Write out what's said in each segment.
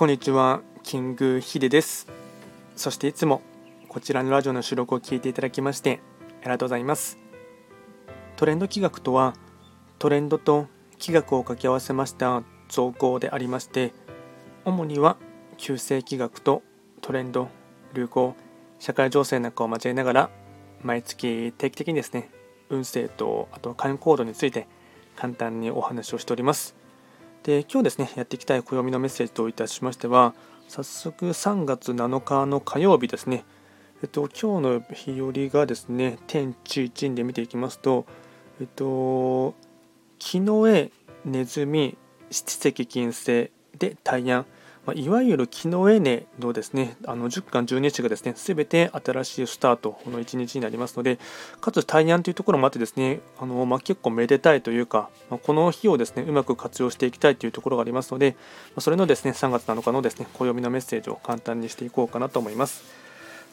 こんにちは、キングヒデです。そしていつもこちらのラジオの収録を聞いていただきましてありがとうございます。トレンド企画とはトレンドと企画を掛け合わせました造語でありまして主には旧世企画とトレンド、流行、社会情勢なんかを交えながら毎月定期的にですね運勢とあとは会員行動について簡単にお話をしております。で今日ですねやっていきたい暦のメッセージといたしましては早速3月7日の火曜日ですね。えっと今日の日和がですね天地一で見ていきますとえっと木の絵ネズミ七石金星で大安。まあ、いわゆる木のエネのですねあの10巻12日がですね全て新しいスタートの1日になりますのでかつ大安というところもあってですねあの、まあ、結構めでたいというか、まあ、この日をですねうまく活用していきたいというところがありますので、まそれのですね3月7日のですね暦のメッセージを簡単にしていこうかなと思います。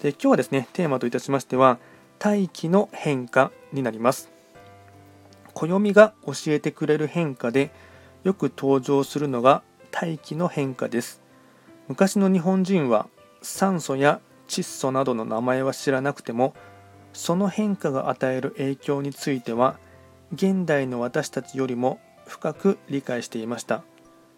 で今日はですねテーマといたしましては大気の変化になります。暦が教えてくれる変化でよく登場するのが大気の変化です。昔の日本人は酸素や窒素などの名前は知らなくてもその変化が与える影響については現代の私たちよりも深く理解していました。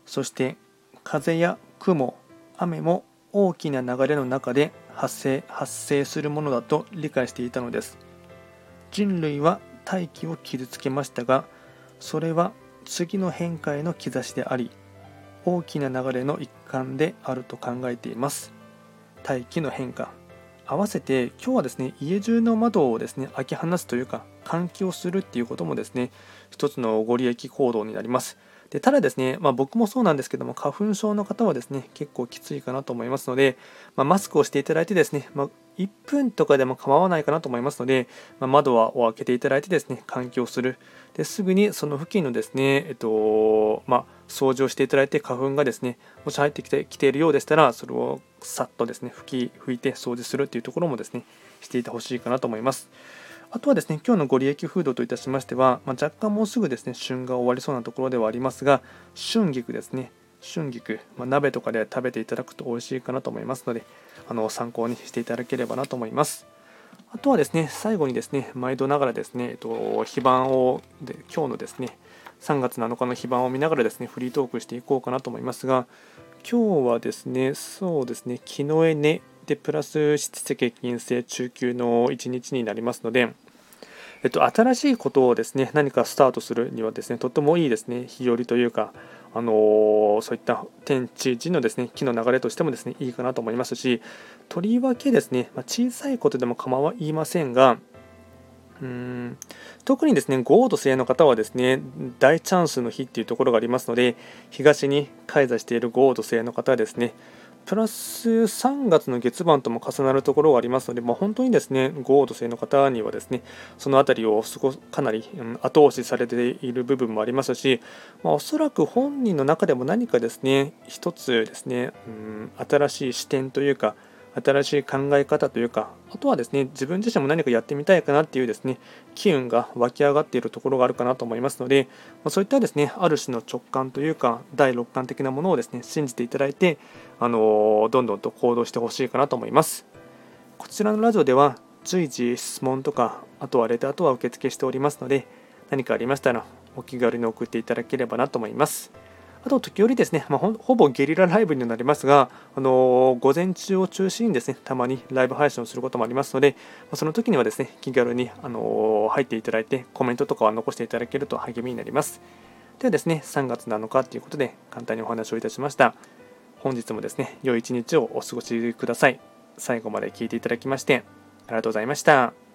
そして風や雲雨も大きな流れの中で発生発生するものだと理解していたのです。人類は大気を傷つけましたがそれは次の変化への兆しであり大きな流れの一環であると考えています。大気の変化。合わせて今日はですね家中の窓をですね開け放すというか換気をするっていうこともですね一つのご利益行動になります。でただですね、まあ、僕もそうなんですけども花粉症の方はですね結構きついかなと思いますので、まあ、マスクをしていただいてですね、まあ、1分とかでも構わないかなと思いますので、ま窓を開けていただいてですね換気をするですぐにその付近のですね、えっとま掃除をしていただいて花粉がですねもし入ってきてきているようでしたらそれをさっとですね拭き拭いて掃除するというところもですねしていてほしいかなと思います。あとはですね、今日のご利益フードといたしましては、まあ、若干もうすぐですね、旬が終わりそうなところではありますが、春菊ですね、春菊、まあ、鍋とかで食べていただくと美味しいかなと思いますので、あの参考にしていただければなと思います。あとはですね、最後にですね、毎度ながらですね、えっと、非番をで、今日のですね、3月7日の非番を見ながらですね、フリートークしていこうかなと思いますが、今日はですね、そうですね、木の絵ねでプラス七石金星中級の1日になりますので、えっと、新しいことをですね何かスタートするにはですねとってもいいですね日和というか、あのー、そういった天地地のですね木の流れとしてもですねいいかなと思いますしとりわけですね、まあ、小さいことでも構いませんがうん特にですね豪土星の方はですね大チャンスの日っていうところがありますので東に開座している豪土星の方はですねプラス3月の月番とも重なるところがありますので、まあ、本当にですね、豪土星の方にはですね、その辺りをかなり後押しされている部分もありますし、まあ、おそらく本人の中でも何かですね、一つですね、うん、新しい視点というか、新しい考え方というか、あとはですね、自分自身も何かやってみたいかなっていうですね、機運が湧き上がっているところがあるかなと思いますので、まそういったですね、ある種の直感というか、第六感的なものをですね、信じていただいて、あのどんどんと行動してほしいかなと思います。こちらのラジオでは、随時質問とか、あとはレターとは受付しておりますので、何かありましたら、お気軽に送っていただければなと思います。あと時折ですね、まあ、ほぼゲリラライブになりますが、あのー、午前中を中心にですね、たまにライブ配信をすることもありますので、まその時にはですね、気軽に、あのー、入っていただいて、コメントとかは残していただけると励みになります。ではですね、3月7日ということで、簡単にお話をいたしました。本日もですね、良い一日をお過ごしください。最後まで聞いていただきまして、ありがとうございました。